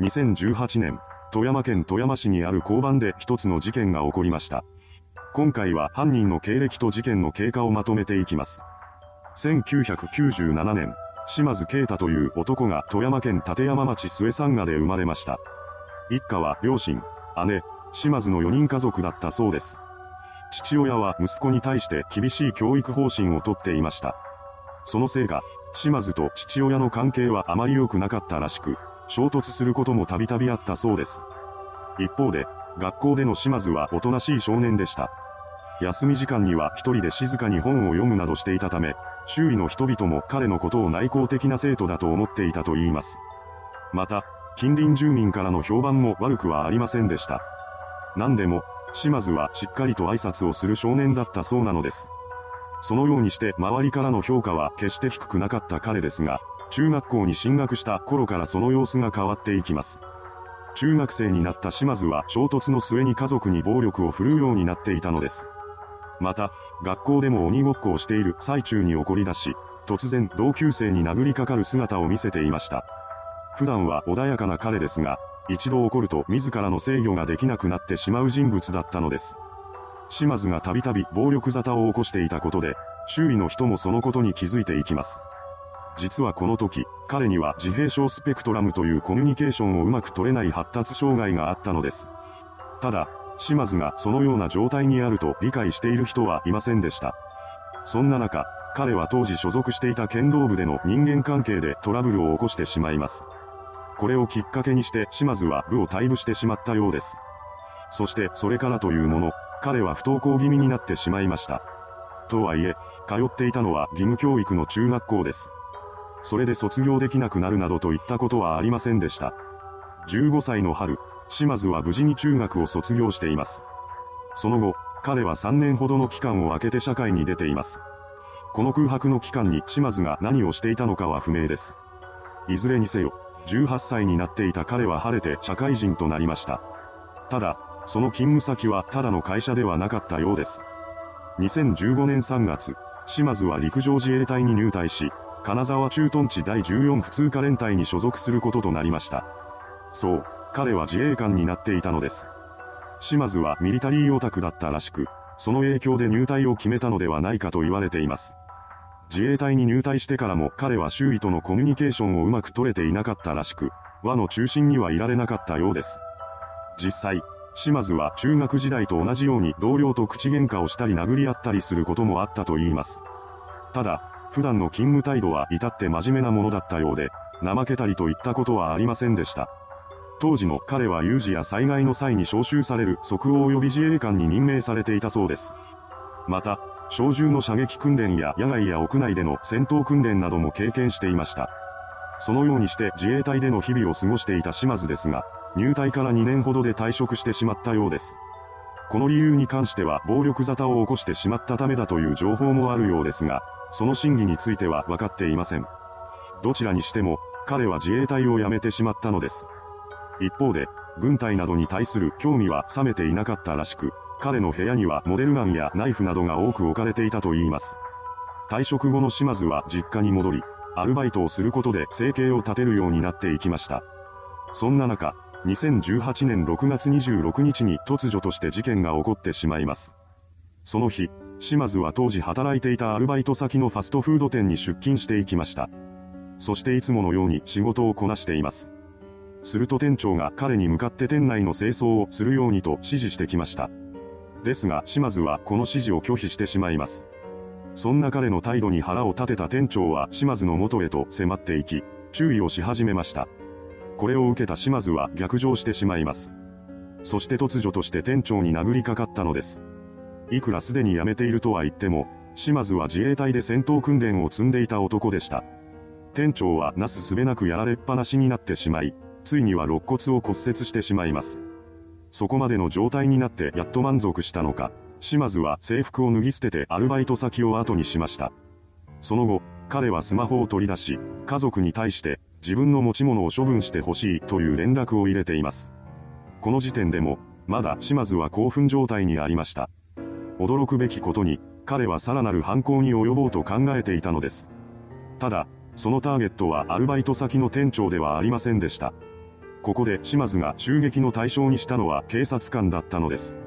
2018年、富山県富山市にある交番で一つの事件が起こりました。今回は犯人の経歴と事件の経過をまとめていきます。1997年、島津啓太という男が富山県立山町末山賀で生まれました。一家は両親、姉、島津の4人家族だったそうです。父親は息子に対して厳しい教育方針をとっていました。そのせいか、島津と父親の関係はあまり良くなかったらしく、衝突することもたびたびあったそうです。一方で、学校での島津はおとなしい少年でした。休み時間には一人で静かに本を読むなどしていたため、周囲の人々も彼のことを内向的な生徒だと思っていたと言います。また、近隣住民からの評判も悪くはありませんでした。何でも、島津はしっかりと挨拶をする少年だったそうなのです。そのようにして周りからの評価は決して低くなかった彼ですが、中学校に進学した頃からその様子が変わっていきます。中学生になった島津は衝突の末に家族に暴力を振るうようになっていたのです。また、学校でも鬼ごっこをしている最中に怒り出し、突然同級生に殴りかかる姿を見せていました。普段は穏やかな彼ですが、一度怒ると自らの制御ができなくなってしまう人物だったのです。島津がたびたび暴力沙汰を起こしていたことで、周囲の人もそのことに気づいていきます。実はこの時、彼には自閉症スペクトラムというコミュニケーションをうまく取れない発達障害があったのです。ただ、島津がそのような状態にあると理解している人はいませんでした。そんな中、彼は当時所属していた剣道部での人間関係でトラブルを起こしてしまいます。これをきっかけにして島津は部を退部してしまったようです。そしてそれからというもの、彼は不登校気味になってしまいました。とはいえ、通っていたのは義務教育の中学校です。それで卒業できなくなるなどといったことはありませんでした。15歳の春、島津は無事に中学を卒業しています。その後、彼は3年ほどの期間を空けて社会に出ています。この空白の期間に島津が何をしていたのかは不明です。いずれにせよ、18歳になっていた彼は晴れて社会人となりました。ただ、その勤務先はただの会社ではなかったようです。2015年3月、島津は陸上自衛隊に入隊し、金沢駐屯地第14普通科連隊に所属することとなりました。そう、彼は自衛官になっていたのです。島津はミリタリーオタクだったらしく、その影響で入隊を決めたのではないかと言われています。自衛隊に入隊してからも彼は周囲とのコミュニケーションをうまく取れていなかったらしく、輪の中心にはいられなかったようです。実際、島津は中学時代と同じように同僚と口喧嘩をしたり殴り合ったりすることもあったと言います。ただ、普段の勤務態度は至って真面目なものだったようで、怠けたりといったことはありませんでした。当時の彼は有事や災害の際に招集される即応予備自衛官に任命されていたそうです。また、小銃の射撃訓練や野外や屋内での戦闘訓練なども経験していました。そのようにして自衛隊での日々を過ごしていた島津ですが、入隊から2年ほどで退職してしまったようです。この理由に関しては暴力沙汰を起こしてしまったためだという情報もあるようですが、その真偽については分かっていません。どちらにしても、彼は自衛隊を辞めてしまったのです。一方で、軍隊などに対する興味は冷めていなかったらしく、彼の部屋にはモデルガンやナイフなどが多く置かれていたといいます。退職後の島津は実家に戻り、アルバイトをすることで生計を立てるようになっていきました。そんな中、2018年6月26日に突如として事件が起こってしまいます。その日、島津は当時働いていたアルバイト先のファストフード店に出勤していきました。そしていつものように仕事をこなしています。すると店長が彼に向かって店内の清掃をするようにと指示してきました。ですが島津はこの指示を拒否してしまいます。そんな彼の態度に腹を立てた店長は島津の元へと迫っていき、注意をし始めました。これを受けた島津は逆上してしまいます。そして突如として店長に殴りかかったのです。いくらすでに辞めているとは言っても、島津は自衛隊で戦闘訓練を積んでいた男でした。店長はなすすべなくやられっぱなしになってしまい、ついには肋骨を骨折してしまいます。そこまでの状態になってやっと満足したのか、島津は制服を脱ぎ捨ててアルバイト先を後にしました。その後、彼はスマホを取り出し、家族に対して自分の持ち物を処分してほしいという連絡を入れています。この時点でも、まだ島津は興奮状態にありました。驚くべきことに、彼はさらなる犯行に及ぼうと考えていたのです。ただ、そのターゲットはアルバイト先の店長ではありませんでした。ここで島津が襲撃の対象にしたのは警察官だったのです。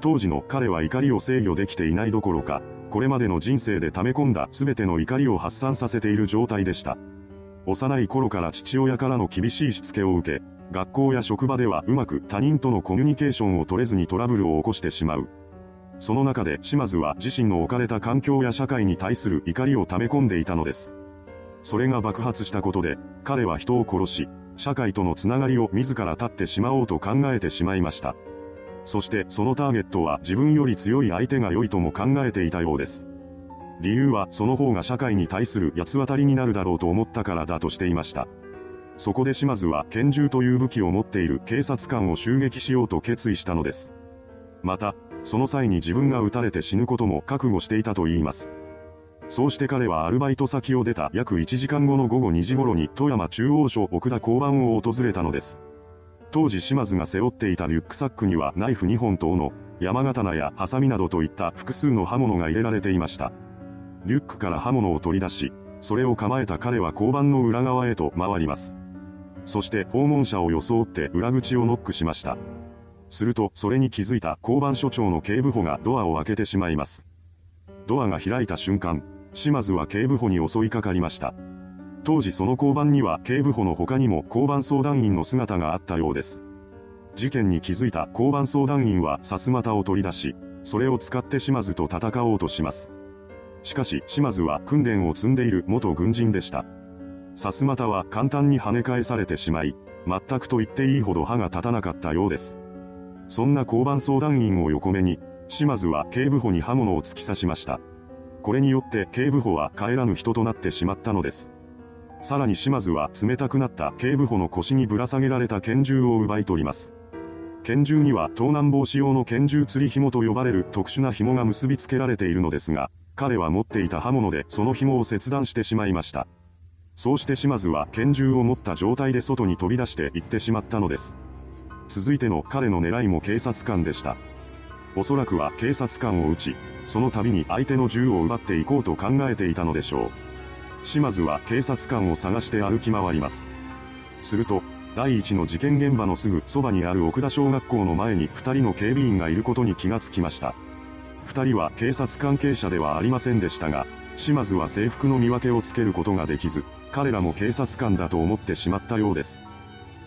当時の彼は怒りを制御できていないどころか、これまでの人生で溜め込んだ全ての怒りを発散させている状態でした。幼い頃から父親からの厳しいしつけを受け、学校や職場ではうまく他人とのコミュニケーションを取れずにトラブルを起こしてしまう。その中で島津は自身の置かれた環境や社会に対する怒りを溜め込んでいたのです。それが爆発したことで、彼は人を殺し、社会とのつながりを自ら立ってしまおうと考えてしまいました。そしてそのターゲットは自分より強い相手が良いとも考えていたようです。理由はその方が社会に対する八つ当たりになるだろうと思ったからだとしていました。そこで島津は拳銃という武器を持っている警察官を襲撃しようと決意したのです。また、その際に自分が撃たれて死ぬことも覚悟していたと言います。そうして彼はアルバイト先を出た約1時間後の午後2時頃に富山中央署奥田交番を訪れたのです。当時島津が背負っていたリュックサックにはナイフ2本と斧、山刀やハサミなどといった複数の刃物が入れられていました。リュックから刃物を取り出し、それを構えた彼は交番の裏側へと回ります。そして訪問者を装って裏口をノックしました。すると、それに気づいた交番所長の警部補がドアを開けてしまいます。ドアが開いた瞬間、島津は警部補に襲いかかりました。当時その交番には警部補の他にも交番相談員の姿があったようです。事件に気づいた交番相談員はさすまたを取り出し、それを使って島津と戦おうとします。しかし島津は訓練を積んでいる元軍人でした。さすまたは簡単に跳ね返されてしまい、全くと言っていいほど歯が立たなかったようです。そんな交番相談員を横目に、島津は警部補に刃物を突き刺しました。これによって警部補は帰らぬ人となってしまったのです。さらに島津は冷たくなった警部補の腰にぶら下げられた拳銃を奪い取ります。拳銃には盗難防止用の拳銃釣り紐と呼ばれる特殊な紐が結びつけられているのですが、彼は持っていた刃物でその紐を切断してしまいました。そうして島津は拳銃を持った状態で外に飛び出して行ってしまったのです。続いての彼の狙いも警察官でした。おそらくは警察官を撃ち、その度に相手の銃を奪っていこうと考えていたのでしょう。島津は警察官を探して歩き回ります。すると、第一の事件現場のすぐそばにある奥田小学校の前に二人の警備員がいることに気がつきました。二人は警察関係者ではありませんでしたが、島津は制服の見分けをつけることができず、彼らも警察官だと思ってしまったようです。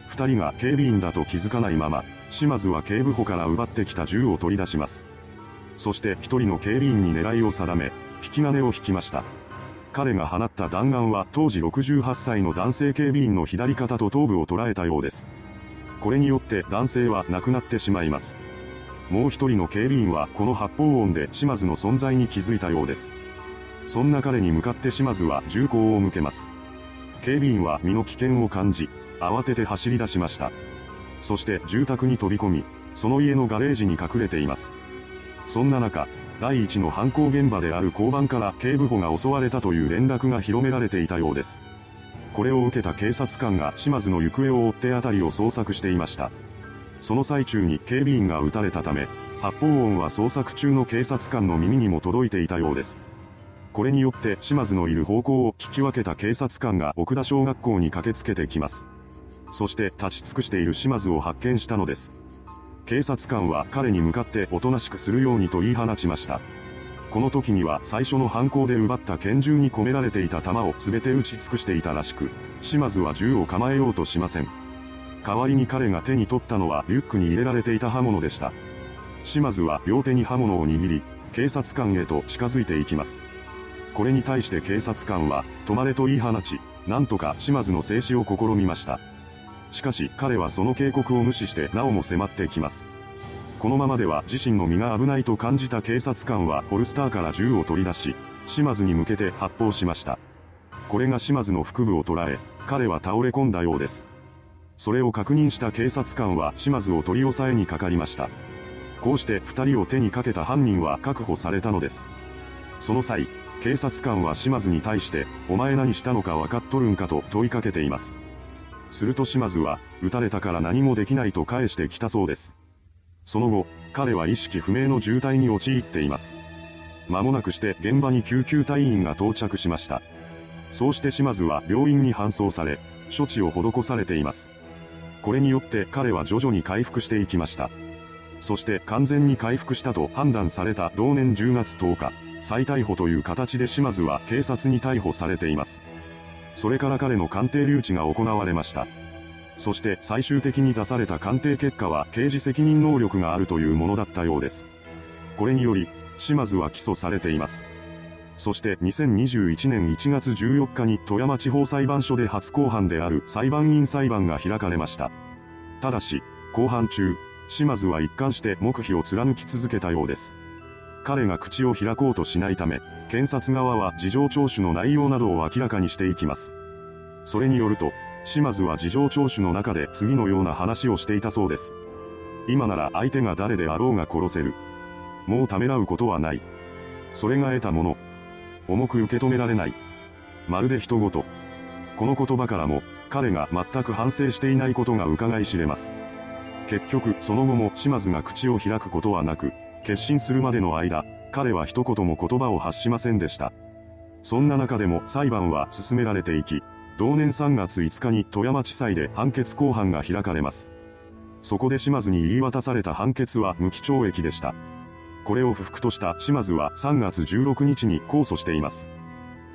二人が警備員だと気づかないまま、島津は警部補から奪ってきた銃を取り出します。そして一人の警備員に狙いを定め、引き金を引きました。彼が放った弾丸は当時68歳の男性警備員の左肩と頭部を捉えたようです。これによって男性は亡くなってしまいます。もう一人の警備員はこの発砲音で島津の存在に気づいたようです。そんな彼に向かって島津は銃口を向けます。警備員は身の危険を感じ、慌てて走り出しました。そして住宅に飛び込み、その家のガレージに隠れています。そんな中、第一の犯行現場である交番から警部補が襲われたという連絡が広められていたようです。これを受けた警察官が島津の行方を追って辺りを捜索していました。その最中に警備員が撃たれたため、発砲音は捜索中の警察官の耳にも届いていたようです。これによって島津のいる方向を聞き分けた警察官が奥田小学校に駆けつけてきます。そして立ち尽くしている島津を発見したのです。警察官は彼に向かっておとなしくするようにと言い放ちました。この時には最初の犯行で奪った拳銃に込められていた弾を全て撃ち尽くしていたらしく、島津は銃を構えようとしません。代わりに彼が手に取ったのはリュックに入れられていた刃物でした。島津は両手に刃物を握り、警察官へと近づいていきます。これに対して警察官は、止まれと言い放ち、なんとか島津の静止を試みました。しかし彼はその警告を無視してなおも迫ってきます。このままでは自身の身が危ないと感じた警察官はホルスターから銃を取り出し、島津に向けて発砲しました。これが島津の腹部を捉え、彼は倒れ込んだようです。それを確認した警察官は島津を取り押さえにかかりました。こうして二人を手にかけた犯人は確保されたのです。その際、警察官は島津に対して、お前何したのか分かっとるんかと問いかけています。すると島津は、撃たれたから何もできないと返してきたそうです。その後、彼は意識不明の重体に陥っています。間もなくして現場に救急隊員が到着しました。そうして島津は病院に搬送され、処置を施されています。これによって彼は徐々に回復していきました。そして完全に回復したと判断された同年10月10日、再逮捕という形で島津は警察に逮捕されています。それから彼の鑑定留置が行われました。そして最終的に出された鑑定結果は刑事責任能力があるというものだったようです。これにより、島津は起訴されています。そして2021年1月14日に富山地方裁判所で初公判である裁判員裁判が開かれました。ただし、公判中、島津は一貫して黙秘を貫き続けたようです。彼が口を開こうとしないため、検察側は事情聴取の内容などを明らかにしていきます。それによると、島津は事情聴取の中で次のような話をしていたそうです。今なら相手が誰であろうが殺せる。もうためらうことはない。それが得たもの。重く受け止められない。まるで人ごと。この言葉からも、彼が全く反省していないことが伺い知れます。結局、その後も島津が口を開くことはなく、決心するまでの間、彼は一言も言葉を発しませんでした。そんな中でも裁判は進められていき、同年3月5日に富山地裁で判決公判が開かれます。そこで島津に言い渡された判決は無期懲役でした。これを不服とした島津は3月16日に控訴しています。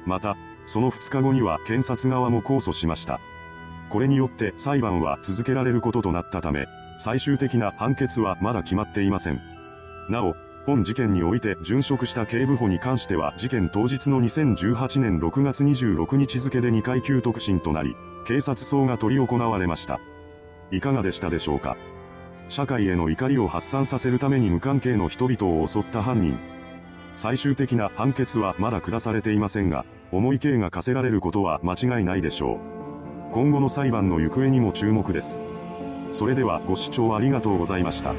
また、その2日後には検察側も控訴しました。これによって裁判は続けられることとなったため、最終的な判決はまだ決まっていません。なお、本事件において殉職した警部補に関しては事件当日の2018年6月26日付で2階級特進となり、警察葬が執り行われました。いかがでしたでしょうか？社会への怒りを発散させるために無関係の人々を襲った犯人。最終的な判決はまだ下されていませんが、重い刑が課せられることは間違いないでしょう。今後の裁判の行方にも注目です。それではご視聴ありがとうございました。